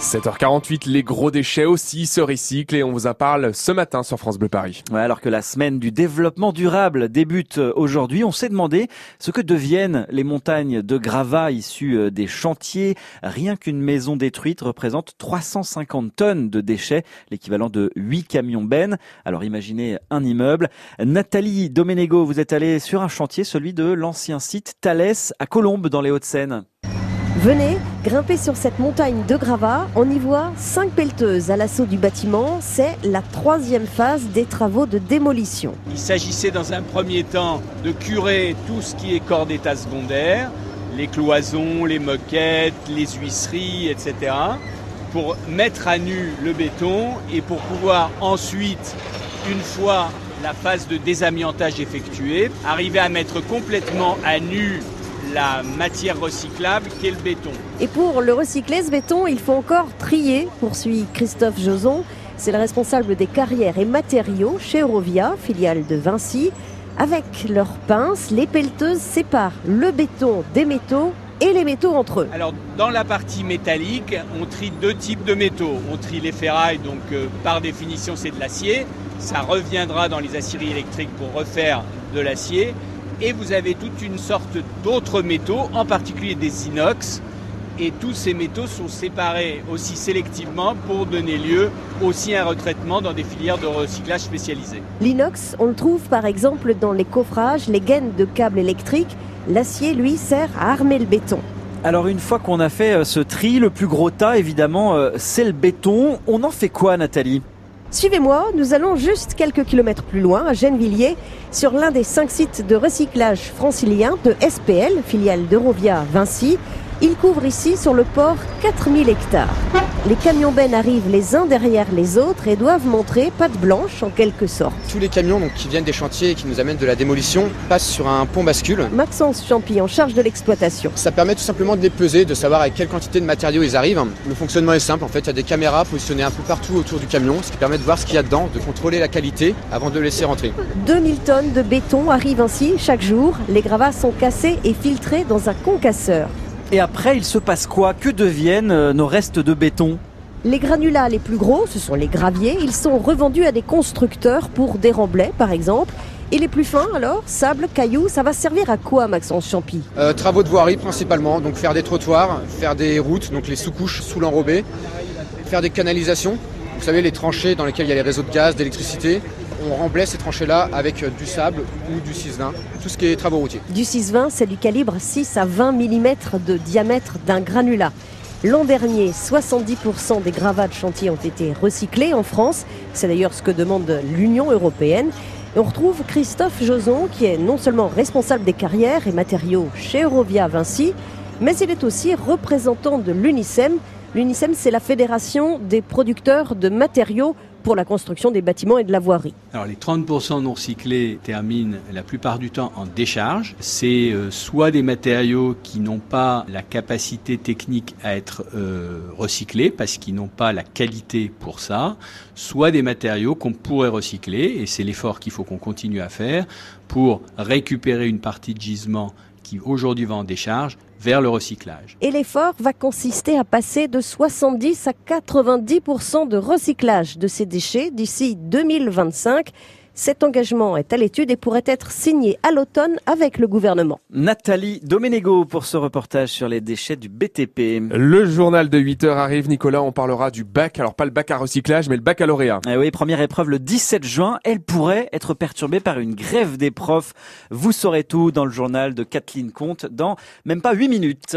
7h48, les gros déchets aussi se recyclent et on vous en parle ce matin sur France Bleu Paris. Ouais, alors que la semaine du développement durable débute aujourd'hui, on s'est demandé ce que deviennent les montagnes de gravats issus euh, des chantiers. Rien qu'une maison détruite représente 350 tonnes de déchets, l'équivalent de 8 camions bennes. Alors imaginez un immeuble. Nathalie Domenego, vous êtes allée sur un chantier, celui de l'ancien site Thalès à Colombes dans les Hauts-de-Seine. Venez grimper sur cette montagne de gravats. On y voit cinq pelleteuses à l'assaut du bâtiment. C'est la troisième phase des travaux de démolition. Il s'agissait dans un premier temps de curer tout ce qui est corps d'état secondaire, les cloisons, les moquettes, les huisseries, etc. pour mettre à nu le béton et pour pouvoir ensuite, une fois la phase de désamiantage effectuée, arriver à mettre complètement à nu la matière recyclable qu'est le béton. Et pour le recycler, ce béton, il faut encore trier, poursuit Christophe Joson. C'est le responsable des carrières et matériaux chez Eurovia, filiale de Vinci. Avec leurs pinces, les pelleteuses séparent le béton des métaux et les métaux entre eux. Alors dans la partie métallique, on trie deux types de métaux. On trie les ferrailles, donc euh, par définition c'est de l'acier. Ça reviendra dans les aciéries électriques pour refaire de l'acier et vous avez toute une sorte d'autres métaux, en particulier des inox. Et tous ces métaux sont séparés aussi sélectivement pour donner lieu aussi à un retraitement dans des filières de recyclage spécialisées. L'inox, on le trouve par exemple dans les coffrages, les gaines de câbles électriques. L'acier, lui, sert à armer le béton. Alors une fois qu'on a fait euh, ce tri, le plus gros tas évidemment, euh, c'est le béton. On en fait quoi Nathalie? Suivez-moi, nous allons juste quelques kilomètres plus loin, à Gennevilliers, sur l'un des cinq sites de recyclage francilien de SPL, filiale d'Eurovia Vinci. Il couvre ici sur le port 4000 hectares. Les camions bennes arrivent les uns derrière les autres et doivent montrer patte blanche en quelque sorte. Tous les camions donc, qui viennent des chantiers et qui nous amènent de la démolition passent sur un pont bascule. Maxence Champy en charge de l'exploitation. Ça permet tout simplement de les peser, de savoir avec quelle quantité de matériaux ils arrivent. Le fonctionnement est simple en fait, il y a des caméras positionnées un peu partout autour du camion, ce qui permet de voir ce qu'il y a dedans, de contrôler la qualité avant de le laisser rentrer. 2000 tonnes de béton arrivent ainsi chaque jour. Les gravats sont cassés et filtrés dans un concasseur. Et après, il se passe quoi Que deviennent euh, nos restes de béton les granulats les plus gros, ce sont les graviers, ils sont revendus à des constructeurs pour des remblais par exemple. Et les plus fins alors, sable, cailloux, ça va servir à quoi Maxence Champy euh, Travaux de voirie principalement, donc faire des trottoirs, faire des routes, donc les sous-couches sous l'enrobé, faire des canalisations, vous savez les tranchées dans lesquelles il y a les réseaux de gaz, d'électricité. On remblait ces tranchées-là avec du sable ou du 620, tout ce qui est travaux routiers. Du 620, c'est du calibre 6 à 20 mm de diamètre d'un granulat. L'an dernier, 70% des gravats de chantier ont été recyclés en France. C'est d'ailleurs ce que demande l'Union européenne. Et on retrouve Christophe Joson, qui est non seulement responsable des carrières et matériaux chez Eurovia Vinci, mais il est aussi représentant de l'UNICEM. L'UNICEM, c'est la fédération des producteurs de matériaux pour la construction des bâtiments et de la voirie. Alors les 30% non recyclés terminent la plupart du temps en décharge. C'est euh, soit des matériaux qui n'ont pas la capacité technique à être euh, recyclés parce qu'ils n'ont pas la qualité pour ça, soit des matériaux qu'on pourrait recycler et c'est l'effort qu'il faut qu'on continue à faire pour récupérer une partie de gisement qui aujourd'hui va en décharge vers le recyclage. Et l'effort va consister à passer de 70 à 90% de recyclage de ces déchets d'ici 2025. Cet engagement est à l'étude et pourrait être signé à l'automne avec le gouvernement. Nathalie Domenego pour ce reportage sur les déchets du BTP. Le journal de 8 heures arrive, Nicolas. On parlera du bac. Alors, pas le bac à recyclage, mais le baccalauréat. Eh oui, première épreuve le 17 juin. Elle pourrait être perturbée par une grève des profs. Vous saurez tout dans le journal de Kathleen Comte dans même pas 8 minutes.